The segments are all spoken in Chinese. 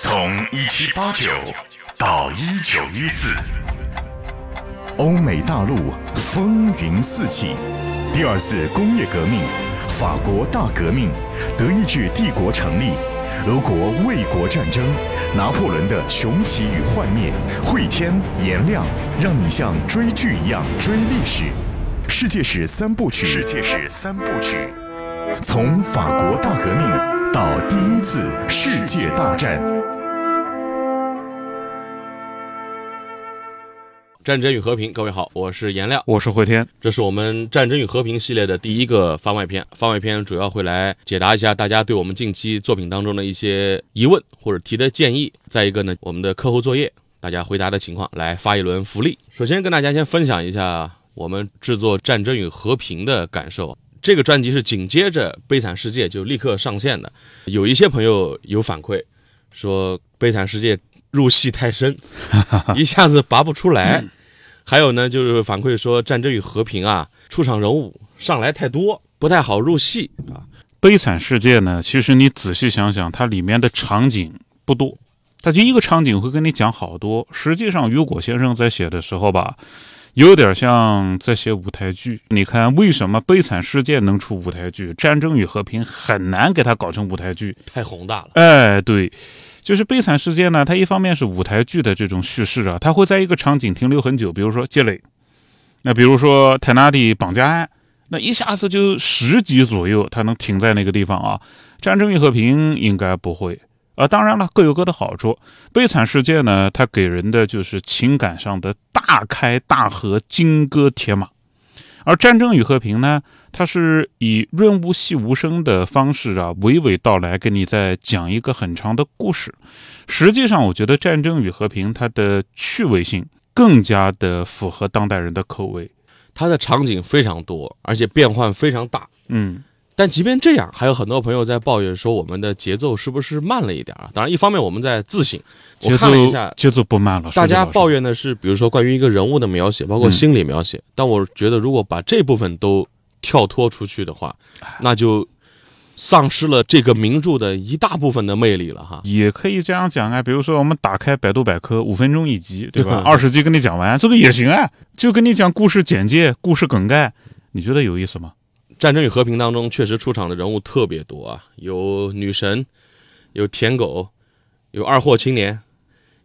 从一七八九到一九一四，欧美大陆风云四起，第二次工业革命，法国大革命，德意志帝国成立，俄国卫国战争，拿破仑的雄起与幻灭，会天颜亮，让你像追剧一样追历史。世界史三部曲，世界史三部曲，从法国大革命到第一次世界大战。战争与和平，各位好，我是颜亮，我是慧天，这是我们战争与和平系列的第一个番外篇。番外篇主要会来解答一下大家对我们近期作品当中的一些疑问或者提的建议。再一个呢，我们的课后作业，大家回答的情况来发一轮福利。首先跟大家先分享一下我们制作《战争与和平》的感受。这个专辑是紧接着《悲惨世界》就立刻上线的。有一些朋友有反馈说，《悲惨世界》入戏太深，一下子拔不出来。还有呢，就是反馈说《战争与和平》啊，出场人物上来太多，不太好入戏啊。悲惨世界呢，其实你仔细想想，它里面的场景不多，它就一个场景会跟你讲好多。实际上，雨果先生在写的时候吧，有点像在写舞台剧。你看，为什么悲惨世界能出舞台剧，《战争与和平》很难给它搞成舞台剧？太宏大了。哎，对。就是悲惨世界呢，它一方面是舞台剧的这种叙事啊，它会在一个场景停留很久，比如说积累，那比如说泰纳蒂绑架案，那一下子就十集左右，它能停在那个地方啊。战争与和平应该不会啊，当然了，各有各的好处。悲惨世界呢，它给人的就是情感上的大开大合、金戈铁马。而战争与和平呢，它是以润物细无声的方式啊，娓娓道来，跟你在讲一个很长的故事。实际上，我觉得战争与和平它的趣味性更加的符合当代人的口味。它的场景非常多，而且变换非常大。嗯。但即便这样，还有很多朋友在抱怨说我们的节奏是不是慢了一点啊？当然，一方面我们在自省，我看了一下节奏不慢了。大家抱怨的是，比如说关于一个人物的描写，包括心理描写。但我觉得，如果把这部分都跳脱出去的话，那就丧失了这个名著的一大部分的魅力了哈。也可以这样讲啊，比如说我们打开百度百科，五分钟一集，对吧？二十集跟你讲完，这个也行啊。就跟你讲故事简介、故事梗概，你觉得有意思吗？战争与和平当中确实出场的人物特别多啊，有女神，有舔狗，有二货青年，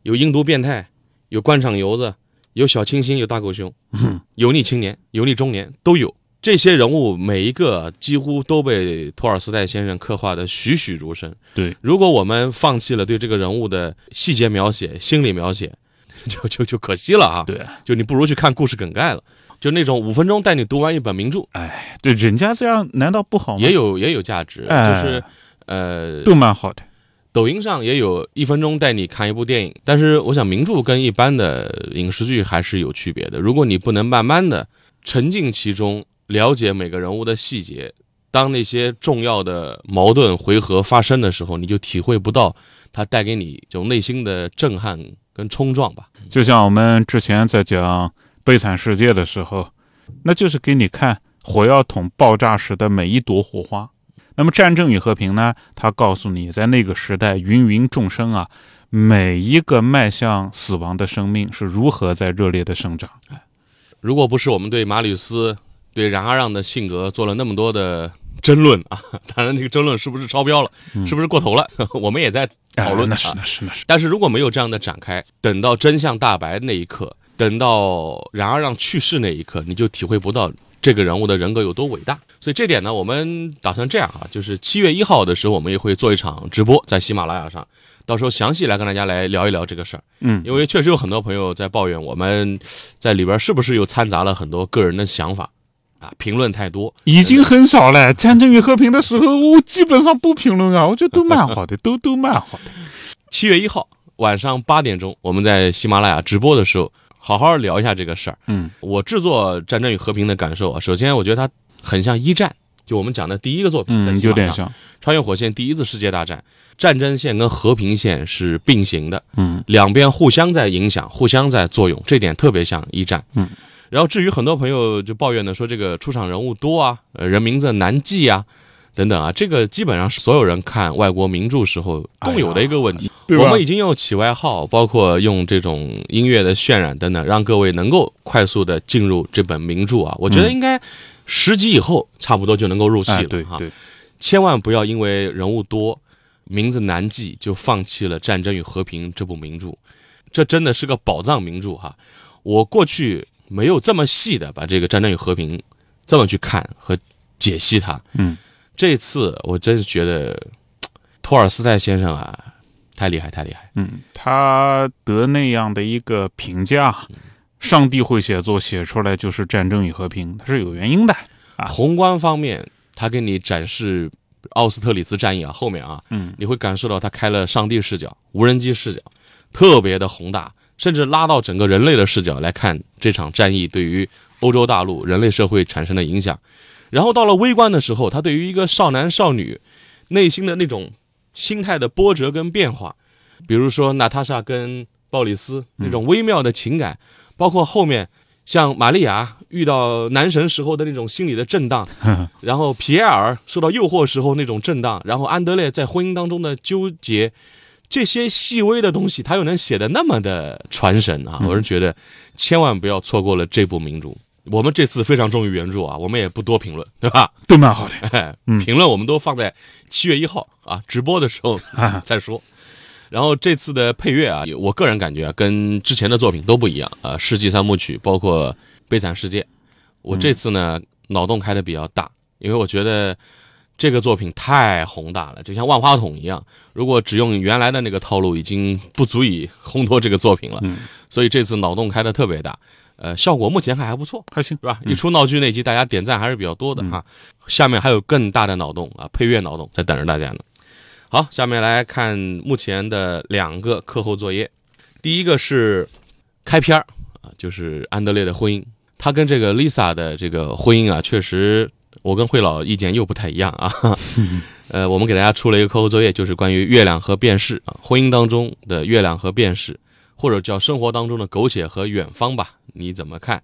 有阴毒变态，有官场游子，有小清新，有大狗熊，油腻青年、油腻中年都有。这些人物每一个几乎都被托尔斯泰先生刻画的栩栩如生。对，如果我们放弃了对这个人物的细节描写、心理描写，就就就可惜了啊。对，就你不如去看故事梗概了。就那种五分钟带你读完一本名著，哎，对，人家这样难道不好吗？也有也有价值，就是呃，都蛮好的。抖音上也有一分钟带你看一部电影，但是我想名著跟一般的影视剧还是有区别的。如果你不能慢慢的沉浸其中，了解每个人物的细节，当那些重要的矛盾回合发生的时候，你就体会不到它带给你这种内心的震撼跟冲撞吧。就像我们之前在讲。悲惨世界的时候，那就是给你看火药桶爆炸时的每一朵火花。那么战争与和平呢？它告诉你，在那个时代，芸芸众生啊，每一个迈向死亡的生命是如何在热烈的生长。如果不是我们对马吕斯、对冉阿让的性格做了那么多的争论啊，当然这个争论是不是超标了，是不是过头了，我们也在讨论。那是那是那是。但是如果没有这样的展开，等到真相大白那一刻。等到冉阿让去世那一刻，你就体会不到这个人物的人格有多伟大。所以这点呢，我们打算这样啊，就是七月一号的时候，我们也会做一场直播在喜马拉雅上，到时候详细来跟大家来聊一聊这个事儿。嗯，因为确实有很多朋友在抱怨我们在里边是不是又掺杂了很多个人的想法啊，评论太多，已经很少了。战争与和平的时候，我基本上不评论啊，我觉得都蛮好的，都都蛮好的。七月一号晚上八点钟，我们在喜马拉雅直播的时候。好好聊一下这个事儿。嗯，我制作《战争与和平》的感受啊，首先我觉得它很像一战，就我们讲的第一个作品，嗯，有点像穿越火线第一次世界大战，战争线跟和平线是并行的，嗯，两边互相在影响，互相在作用，这点特别像一战。嗯，然后至于很多朋友就抱怨呢，说这个出场人物多啊，呃，人名字难记啊，等等啊，这个基本上是所有人看外国名著时候共有的一个问题。我们已经用起外号，包括用这种音乐的渲染等等，让各位能够快速的进入这本名著啊。我觉得应该十集以后差不多就能够入戏哎，了哈。对对，千万不要因为人物多、名字难记就放弃了《战争与和平》这部名著。这真的是个宝藏名著哈！我过去没有这么细的把这个《战争与和平》这么去看和解析它。嗯，这次我真是觉得 托尔斯泰先生啊，太厉害，太厉害。嗯，他得那样的一个评价，上帝会写作写出来就是战争与和平，它是有原因的。啊宏观方面，他给你展示奥斯特里茨战役啊，后面啊，嗯，你会感受到他开了上帝视角、无人机视角，特别的宏大，甚至拉到整个人类的视角来看这场战役对于欧洲大陆人类社会产生的影响。然后到了微观的时候，他对于一个少男少女内心的那种心态的波折跟变化，比如说娜塔莎跟鲍里斯那种微妙的情感，包括后面像玛利亚遇到男神时候的那种心理的震荡，然后皮埃尔受到诱惑时候那种震荡，然后安德烈在婚姻当中的纠结，这些细微的东西，他又能写的那么的传神啊！我是觉得千万不要错过了这部名著。我们这次非常忠于原著啊，我们也不多评论，对吧？都蛮好的。哎 嗯评论我们都放在七月一号啊直播的时候 再说。然后这次的配乐啊，我个人感觉啊，跟之前的作品都不一样啊，《世纪三部曲》包括《悲惨世界》，我这次呢脑洞开的比较大，因为我觉得这个作品太宏大了，就像万花筒一样，如果只用原来的那个套路，已经不足以烘托这个作品了。嗯所以这次脑洞开的特别大，呃，效果目前还还不错。还行是吧？一出闹剧那集，大家点赞还是比较多的哈。下面还有更大的脑洞啊，配乐脑洞在等着大家呢。好，下面来看目前的两个课后作业。第一个是开篇儿啊，就是安德烈的婚姻。他跟这个 Lisa 的这个婚姻啊，确实我跟慧老意见又不太一样啊。呃，我们给大家出了一个课后作业，就是关于月亮和变式啊，婚姻当中的月亮和辨识，或者叫生活当中的苟且和远方吧，你怎么看？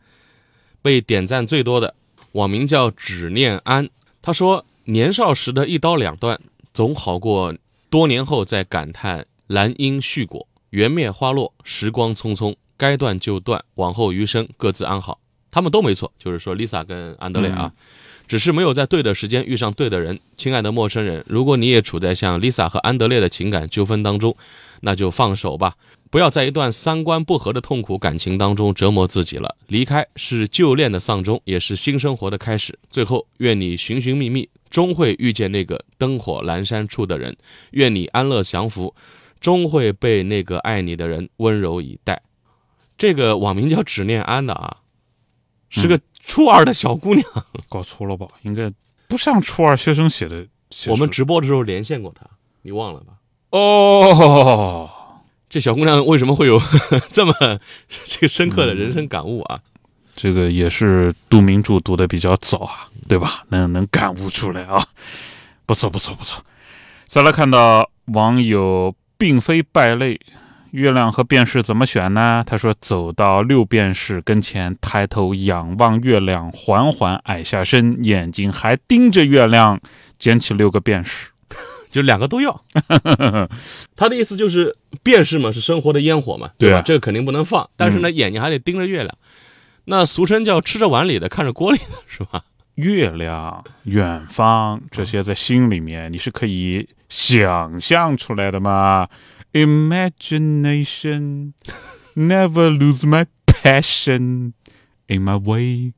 被点赞最多的网名叫只念安，他说年少时的一刀两断，总好过多年后再感叹兰因絮果，缘灭花落，时光匆匆，该断就断，往后余生各自安好。他们都没错，就是说 Lisa 跟安德烈啊，只是没有在对的时间遇上对的人。亲爱的陌生人，如果你也处在像 Lisa 和安德烈的情感纠纷当中，那就放手吧，不要在一段三观不合的痛苦感情当中折磨自己了。离开是旧恋的丧钟，也是新生活的开始。最后，愿你寻寻觅觅，终会遇见那个灯火阑珊处的人。愿你安乐享福，终会被那个爱你的人温柔以待。这个网名叫只念安的啊，是个初二的小姑娘。搞错了吧？应该不像初二学生写的写。我们直播的时候连线过她，你忘了吧？哦，这小姑娘为什么会有 这么 这个深刻的人生感悟啊？这个也是读名著读的比较早啊，对吧？能能感悟出来啊，不错不错不错。再来看到网友并非败类，月亮和便士怎么选呢？他说走到六便士跟前，抬头仰望月亮，缓缓矮下身，眼睛还盯着月亮，捡起六个便士。就两个都要。他的意思就是，便是嘛，是生活的烟火嘛，吧？对啊这个肯定不能放，但是呢，眼睛还得盯着月亮。那俗称叫吃着碗里的，看着锅里的，是吧？月亮、远方这些在心里面，你是可以想象出来的嘛？Imagination never lose my passion in my way,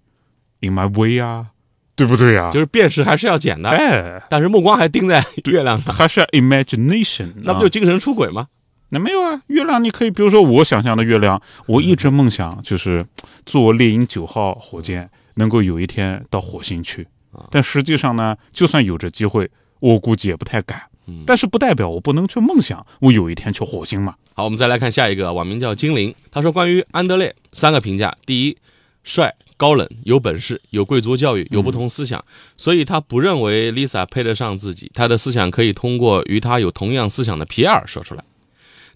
in my way 啊，对不对呀、就是辨识还是要捡的，哎，但是目光还盯在月亮上，还是要 imagination，啊那不就精神出轨吗？那没有啊？月亮你可以，比如说我想象的月亮，我一直梦想就是坐猎鹰九号火箭能够有一天到火星去，但实际上呢，就算有这机会，我估计也不太敢。嗯但是不代表我不能去梦想，我有一天去火星嘛。好，我们再来看下一个，网名叫精灵。他说关于安德烈三个评价：第一，帅、高冷、有本事、有贵族教育、有不同思想，所以他不认为 Lisa 配得上自己。他的思想可以通过与他有同样思想的皮尔说出来。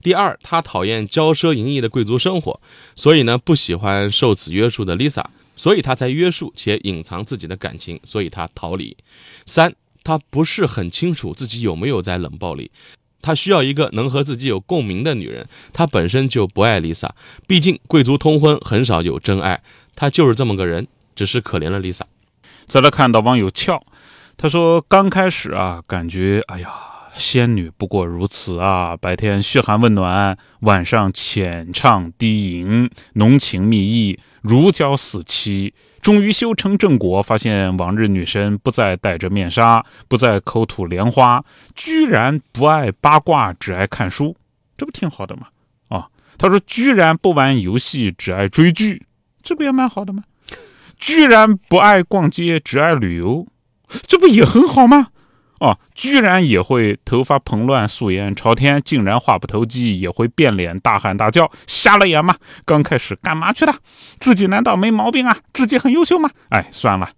第二，他讨厌骄奢淫逸的贵族生活，所以呢不喜欢受此约束的 Lisa，所以他才约束且隐藏自己的感情，所以他逃离。三，他不是很清楚自己有没有在冷暴力。他需要一个能和自己有共鸣的女人。他本身就不爱 Lisa，毕竟贵族通婚很少有真爱。他就是这么个人，只是可怜了 Lisa。再来看到网友俏，他说刚开始啊，感觉哎呀，仙女不过如此啊，白天嘘寒问暖，晚上浅唱低吟，浓情蜜意，如胶似漆。终于修成正果，发现往日女神不再戴着面纱，不再口吐莲花，居然不爱八卦，只爱看书，这不挺好的吗？啊，他说居然不玩游戏，只爱追剧，这不也蛮好的吗？居然不爱逛街，只爱旅游，这不也很好吗？哦，居然也会头发蓬乱、素颜朝天，竟然话不投机，也会变脸、大喊大叫，瞎了眼吗？刚开始干嘛去的？自己难道没毛病啊？自己很优秀吗？哎，算了，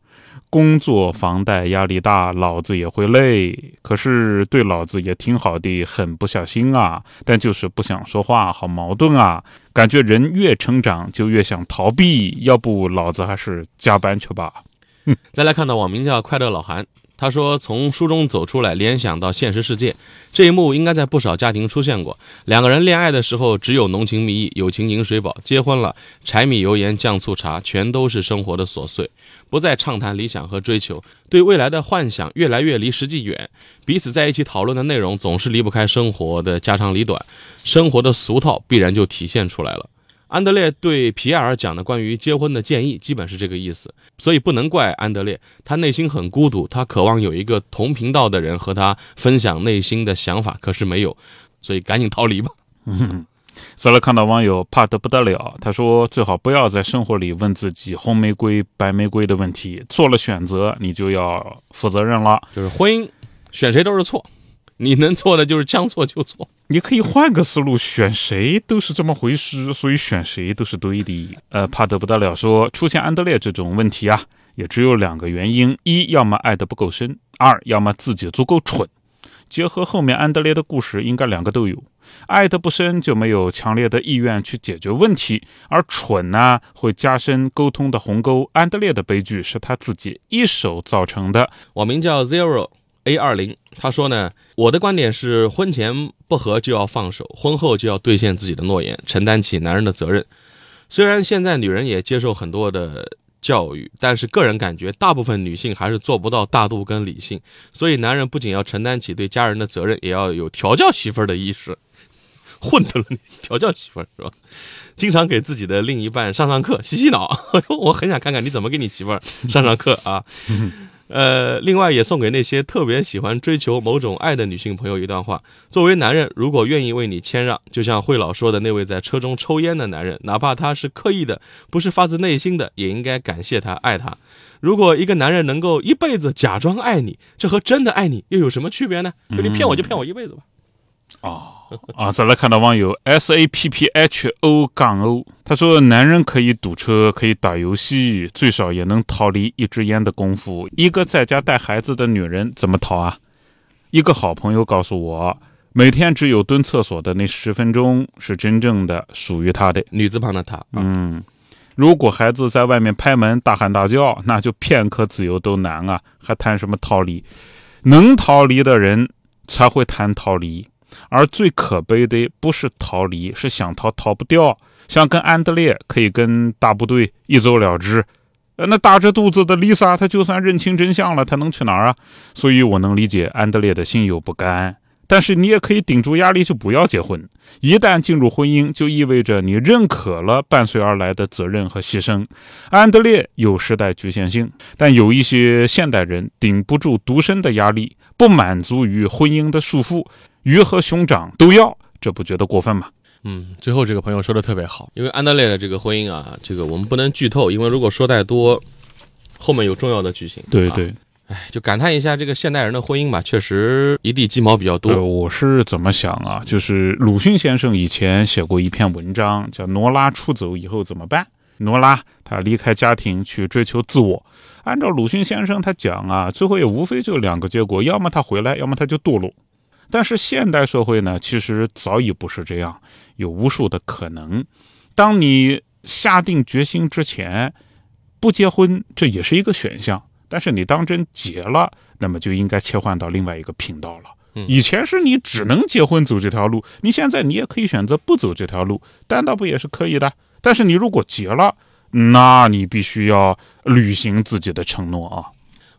工作房贷压力大，老子也会累。可是对老子也挺好的，很不小心啊。但就是不想说话，好矛盾啊。感觉人越成长就越想逃避，要不老子还是加班去吧。再来看到网名叫快乐老韩。他说：“从书中走出来，联想到现实世界，这一幕应该在不少家庭出现过。两个人恋爱的时候，只有浓情蜜意、友情饮水饱；结婚了，柴米油盐酱醋茶，全都是生活的琐碎，不再畅谈理想和追求，对未来的幻想越来越离实际远。彼此在一起讨论的内容，总是离不开生活的家长里短，生活的俗套必然就体现出来了。”安德烈对皮埃尔讲的关于结婚的建议，基本是这个意思，所以不能怪安德烈，他内心很孤独，他渴望有一个同频道的人和他分享内心的想法，可是没有，所以赶紧逃离吧。再来看到网友怕得不得了，他说最好不要在生活里问自己红玫瑰、白玫瑰的问题，做了选择你就要负责任了，就是婚姻选谁都是错。你能做的就是将错就错，你可以换个思路，选谁都是这么回事，所以选谁都是对的。呃，怕得不得了，说出现安德烈这种问题啊，也只有两个原因：一要么爱得不够深，二要么自己足够蠢。结合后面安德烈的故事，应该两个都有。爱得不深，就没有强烈的意愿去解决问题；而蠢呢，会加深沟通的鸿沟。安德烈的悲剧是他自己一手造成的。网名叫 Zero。A 二零，他说呢，我的观点是，婚前不和就要放手，婚后就要兑现自己的诺言，承担起男人的责任。虽然现在女人也接受很多的教育，但是个人感觉，大部分女性还是做不到大度跟理性。所以，男人不仅要承担起对家人的责任，也要有调教媳妇儿的意识。混的了你，调教媳妇儿是吧？经常给自己的另一半上上课，洗洗脑。我很想看看你怎么给你媳妇儿上上课啊。呃，另外也送给那些特别喜欢追求某种爱的女性朋友一段话：作为男人，如果愿意为你谦让，就像慧老说的那位在车中抽烟的男人，哪怕他是刻意的，不是发自内心的，也应该感谢他，爱他。如果一个男人能够一辈子假装爱你，这和真的爱你又有什么区别呢？你骗我就骗我一辈子吧。哦。啊！再来看到网友 S A P P H O 杠 O，他说：“男人可以堵车，可以打游戏，最少也能逃离一支烟的功夫。一个在家带孩子的女人怎么逃啊？”一个好朋友告诉我，每天只有蹲厕所的那十分钟是真正的属于他的女字旁的他。嗯，如果孩子在外面拍门大喊大叫，那就片刻自由都难啊，还谈什么逃离？能逃离的人才会谈逃离。而最可悲的不是逃离，是想逃逃不掉。想跟安德烈可以跟大部队一走了之，呃，那大着肚子的丽莎，她就算认清真相了，她能去哪儿啊？所以我能理解安德烈的心有不甘。但是你也可以顶住压力，就不要结婚。一旦进入婚姻，就意味着你认可了伴随而来的责任和牺牲。安德烈有时代局限性，但有一些现代人顶不住独身的压力，不满足于婚姻的束缚。鱼和熊掌都要，这不觉得过分吗？嗯，最后这个朋友说的特别好，因为安德烈的这个婚姻啊，这个我们不能剧透，因为如果说太多，后面有重要的剧情。对对，哎，就感叹一下这个现代人的婚姻吧，确实一地鸡毛比较多。我是怎么想啊？就是鲁迅先生以前写过一篇文章，叫《诺拉出走以后怎么办》。诺拉他离开家庭去追求自我，按照鲁迅先生他讲啊，最后也无非就两个结果，要么他回来，要么他就堕落。但是现代社会呢，其实早已不是这样，有无数的可能。当你下定决心之前，不结婚这也是一个选项。但是你当真结了，那么就应该切换到另外一个频道了。以前是你只能结婚走这条路，你现在你也可以选择不走这条路，单刀不也是可以的？但是你如果结了，那你必须要履行自己的承诺啊。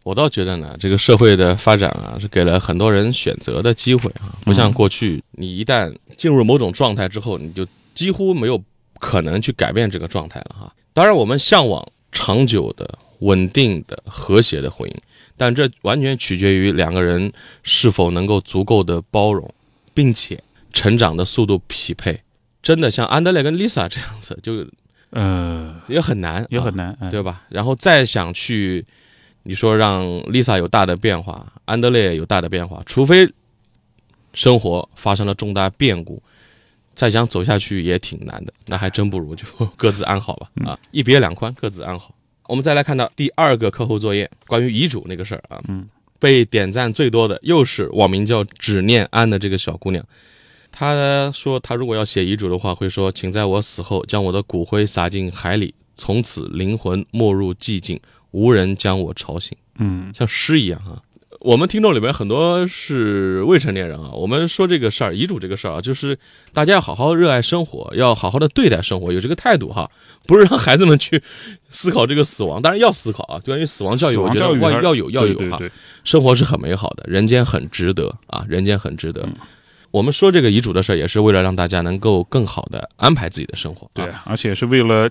我倒觉得呢，这个社会的发展啊，是给了很多人选择的机会啊，不像过去，你一旦进入某种状态之后，你就几乎没有可能去改变这个状态了哈。当然，我们向往长久的、稳定的、和谐的婚姻，但这完全取决于两个人是否能够足够的包容，并且成长的速度匹配。真的像安德烈跟 Lisa 这样子，就呃，也很难，也很难，哎对吧？然后再想去，你说让 Lisa 有大的变化，安德烈有大的变化，除非生活发生了重大变故，再想走下去也挺难的。那还真不如就 各自安好吧，啊，一别两宽，各自安好。我们再来看到第二个课后作业，关于遗嘱那个事儿啊，嗯，被点赞最多的又是网名叫只念安的这个小姑娘。她说，她如果要写遗嘱的话，会说：“请在我死后将我的骨灰撒进海里，从此灵魂没入寂静，无人将我吵醒。”嗯像诗一样啊。我们听众里面很多是未成年人啊，我们说这个事儿，遗嘱这个事儿啊，就是大家要好好热爱生活，要好好的对待生活，有这个态度哈，不是让孩子们去思考这个死亡，当然要思考啊，关于死亡教育，我觉得要要有要有哈，对对对，生活是很美好的，人间很值得啊，人间很值得。我们说这个遗嘱的事儿，也是为了让大家能够更好的安排自己的生活。对啊，，而且是为了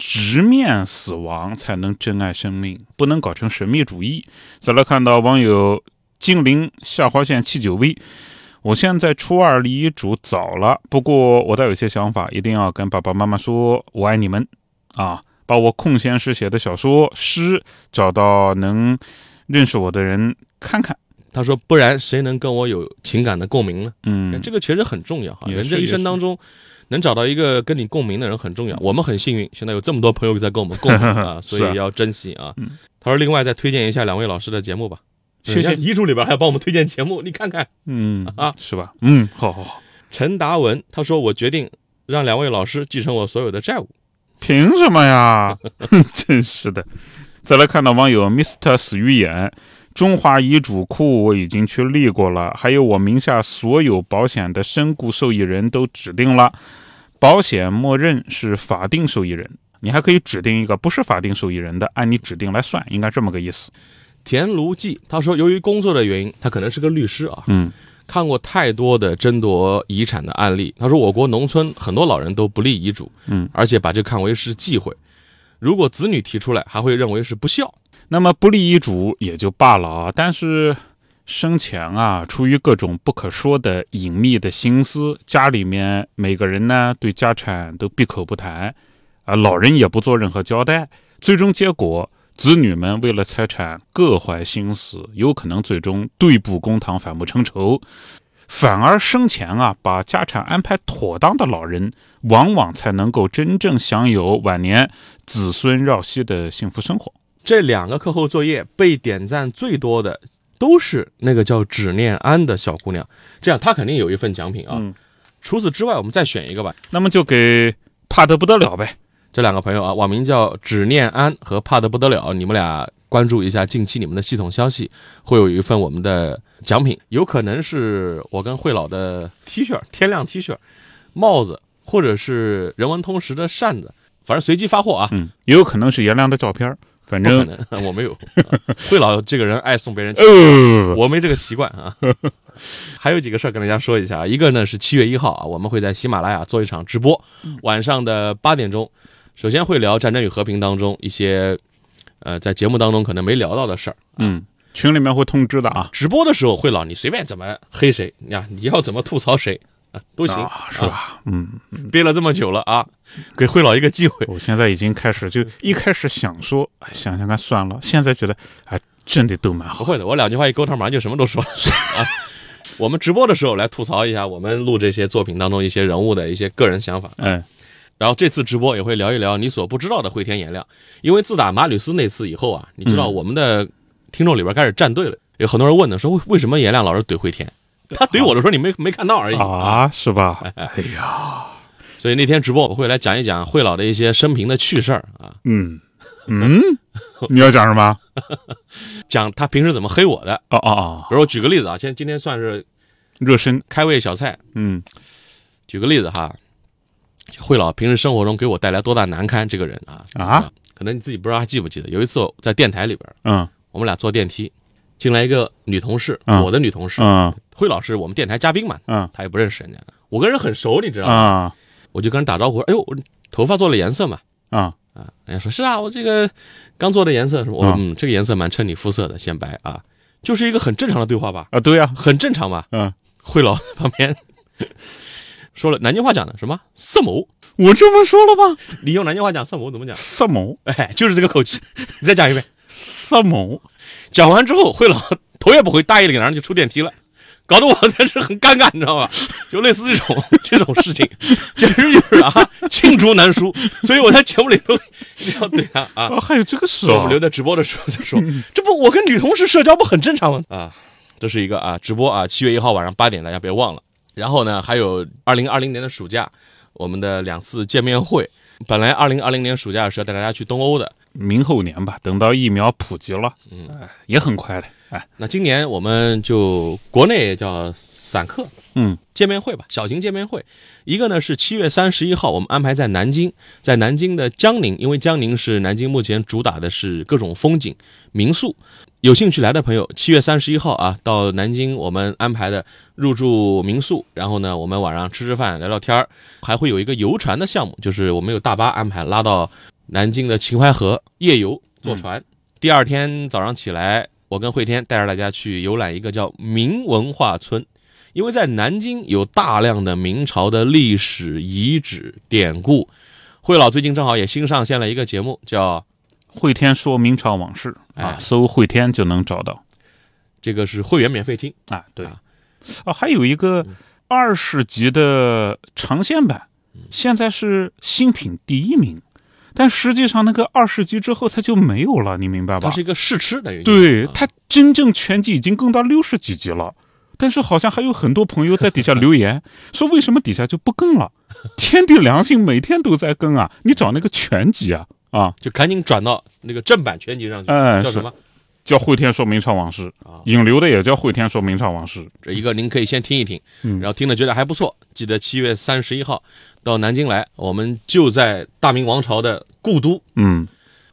直面死亡，才能珍爱生命，不能搞成神秘主义。再来看到网友精灵下划线七九 V，我现在初二离主早了，不过我倒有些想法，一定要跟爸爸妈妈说，我爱你们啊！把我空闲时写的小说、诗找到能认识我的人看看。他说，不然谁能跟我有情感的共鸣呢？嗯，这个其实很重要哈，人这一生当中。能找到一个跟你共鸣的人很重要，我们很幸运，现在有这么多朋友在跟我们共鸣 啊，所以要珍惜啊嗯。他说，另外再推荐一下两位老师的节目吧。谢谢遗嘱里边还要帮我们推荐节目，你看看。嗯啊是吧？嗯，好好好。陈达文他说，我决定让两位老师继承我所有的债务。凭什么呀？真是的。再来看到网友 Mr 死鱼眼，中华遗嘱库我已经去立过了，还有我名下所有保险的身故受益人都指定了，保险默认是法定受益人，你还可以指定一个不是法定受益人的，按你指定来算，应该这么个意思。田卢记他说，由于工作的原因，他可能是个律师啊，嗯看过太多的争夺遗产的案例。他说，我国农村很多老人都不立遗嘱，嗯，而且把这看为是忌讳。如果子女提出来，还会认为是不孝。那么不立遗嘱也就罢了啊，但是生前啊，出于各种不可说的隐秘的心思，家里面每个人呢对家产都闭口不谈，啊，老人也不做任何交代，最终结果，子女们为了财产各怀心思，有可能最终对簿公堂，反目成仇。反而生前啊，把家产安排妥当的老人，往往才能够真正享有晚年子孙绕膝的幸福生活。这两个课后作业被点赞最多的都是那个叫只念安的小姑娘，这样她肯定有一份奖品啊。嗯除此之外，我们再选一个吧。那么就给怕得不得了呗。这两个朋友啊，网名叫只念安和怕得不得了，你们俩关注一下近期你们的系统消息，会有一份我们的奖品，有可能是我跟惠老的 T 恤、天亮 T 恤、帽子，或者是人文通识的扇子，反正随机发货啊。嗯，也有可能是颜良的照片儿，反正能，我没有。惠老这个人爱送别人钱，呃，我没这个习惯啊。还有几个事儿跟大家说一下啊，一个呢是七月一号啊，我们会在喜马拉雅做一场直播，晚上的八点钟，首先会聊《战争与和平》当中一些呃在节目当中可能没聊到的事儿。嗯，群里面会通知的啊，直播的时候，惠老你随便怎么黑谁呀，你要怎么吐槽谁啊 都行，啊，是吧？嗯，憋了这么久了啊，给惠老一个机会。我现在已经开始就一开始想说，哎，想想看算了，现在觉得哎，真的都蛮好。不会的，我两句话一沟通，马上就什么都说了 啊。我们直播的时候来吐槽一下我们录这些作品当中一些人物的一些个人想法，哎，然后这次直播也会聊一聊你所不知道的惠田颜亮，因为自打马吕斯那次以后啊，你知道嗯我们的听众里边开始站队了，有很多人问呢，说为为什么颜亮老是怼惠田？他怼我的时候你没没看到而已啊，是吧？哎呀，所以那天直播我会来讲一讲惠老的一些生平的趣事儿啊。嗯，嗯，你要讲什么？讲他平时怎么黑我的。哦哦哦，比如我举个例子啊，今今天算是热身。开胃小菜。嗯举个例子哈，惠老平时生活中给我带来多大难堪，这个人啊啊，可能你自己不知道还记不记得？有一次我在电台里边，嗯我们俩坐电梯，进来一个女同事，嗯我的女同事，嗯慧老师我们电台嘉宾嘛，嗯她也不认识人家，我跟人很熟，你知道吗？啊。我就跟人打招呼，哎呦，我头发做了颜色嘛，啊。啊，人家说是啊，我这个刚做的颜色我嗯，这个颜色蛮衬你肤色的，显白啊，就是一个很正常的对话吧，啊，对呀，很正常吧。嗯，慧老在旁边说了南京话讲的什么色谋，我这么说了吗？你用南京话讲色谋怎么讲？色谋，哎，就是这个口气，你再讲一遍。色谋，讲完之后，慧老 头也不回，大义凛然就出电梯了。搞得我在这很尴尬，你知道吧？就类似这种这种事情，简 直就是啊，罄竹难书。所以我在节目里头一 定要对他啊，啊，还有这个事啊我们留？在直播的时候再说。这不，我跟女同事社交不很正常吗？啊，这是一个啊直播啊，七月一号晚上八点，大家别忘了。然后呢，还有二零二零年的暑假，我们的两次见面会。本来二零二零年暑假是要带大家去东欧的，明后年吧，等到疫苗普及了，嗯哎，也很快的，哎，那今年我们就国内叫散客嗯见面会吧，小型见面会。一个呢是七月三十一号，我们安排在南京，在南京的江宁，因为江宁是南京目前主打的是各种风景民宿。有兴趣来的朋友，七月三十一号啊，到南京我们安排的入住民宿，然后呢，我们晚上吃吃饭、聊聊天儿，还会有一个游船的项目，就是我们有大巴安排拉到南京的秦淮河夜游坐船。第二天早上起来，我跟慧天带着大家去游览一个叫明文化村，因为在南京有大量的明朝的历史遗址典故。慧老最近正好也新上线了一个节目，叫慧天说明朝往事啊哎，搜慧天就能找到。这个是会员免费听，啊，对。啊。啊，还有一个二十集的长线版，现在是新品第一名，但实际上那个二十集之后它就没有了，你明白吧它是？一个试吃等于啊对它真正全集已经更到六十几集了，但是好像还有很多朋友在底下留言 说，为什么底下就不更了？天地良心，每天都在更啊！你找那个全集啊啊，就赶紧转到那个正版全集上去，哎是叫什么？叫会天说明朝往事啊，引流的也叫会天说明朝往事。这一个您可以先听一听，嗯然后听了觉得还不错，记得七月三十一号到南京来，我们就在大明王朝的故都，嗯，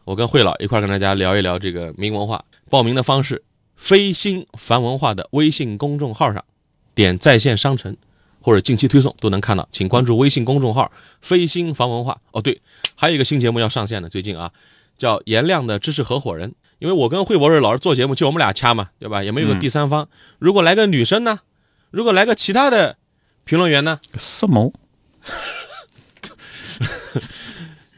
我跟慧老一块跟大家聊一聊这个明文化。报名的方式，飞星繁文化的微信公众号上点在线商城或者近期推送都能看到，请关注微信公众号“飞星繁文化”。哦，对，还有一个新节目要上线的，最近啊，叫颜亮的知识合伙人。因为我跟惠博士老师做节目，就我们俩掐嘛，对吧？也没有个嗯第三方。如果来个女生呢？如果来个其他的评论员呢？色谋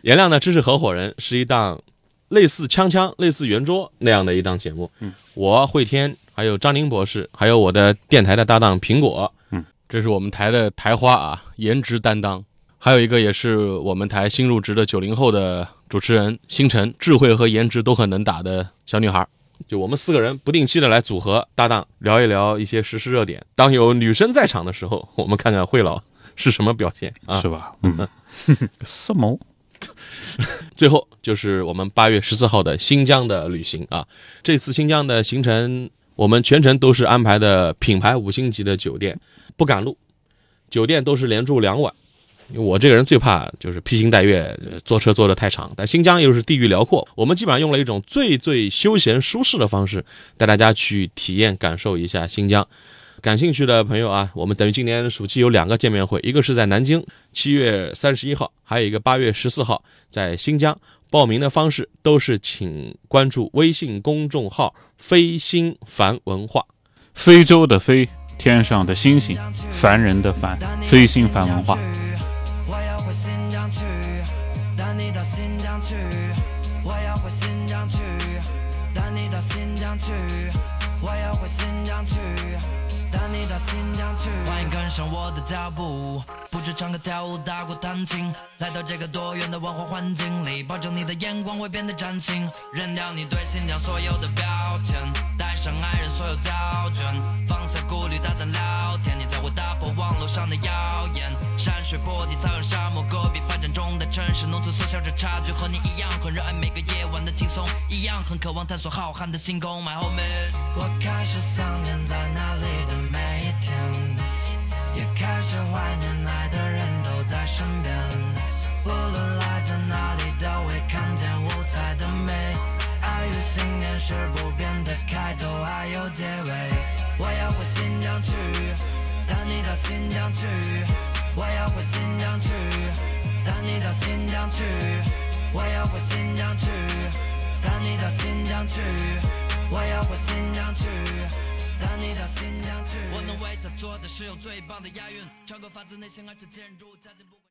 颜亮的知识合伙人是一档类似锵锵、类似圆桌那样的一档节目。嗯，我惠天，还有张宁博士，还有我的电台的搭档苹果。嗯，这是我们台的台花啊，颜值担当。还有一个也是我们台新入职的九零后的主持人星辰，智慧和颜值都很能打的小女孩。就我们四个人不定期的来组合搭档，聊一聊一些时事热点。当有女生在场的时候，我们看看慧老是什么表现啊？是吧？嗯，色谋最后就是我们八月十四号的新疆的旅行啊，这次新疆的行程我们全程都是安排的品牌五星级的酒店，不赶路，酒店都是连住两晚。因为我这个人最怕就是披星戴月，坐车坐得太长。但新疆又是地域辽阔，我们基本上用了一种最最休闲舒适的方式，带大家去体验感受一下新疆。感兴趣的朋友啊，我们等于今年暑期有两个见面会，一个是在南京，七月三十一号，还有一个八月十四号在新疆。报名的方式都是请关注微信公众号“飞星凡文化非洲的非，天上的星星，凡人的凡，飞星凡文化。步，不止唱歌跳舞打鼓弹琴，来到这个多元的文化环境里，保证你的眼光会变得崭新，扔掉你对新疆所有的标签，带上爱人所有胶卷，放下顾虑大胆聊天，你才会打破网络上的谣言。山水坡地、草原沙漠，戈壁发展中的城市，农村缩小着差距，和你一样很热爱每个夜晚的轻松，一样很渴望探索浩瀚的星空。My homie，我开始想念在那里的每一天，开始怀念爱的人都在身边。无论来自哪里，都会看见五彩的美。爱与信念是不变的开头，还有结尾。我要回新疆去，带你到新疆去。我要回新疆去，带你到新疆去。我要回新疆去，带你到新疆去。我要回新疆去，带你到新疆去。我能为他做的是用最棒的押韵，唱歌发自内心，而且坚韧如加进不管。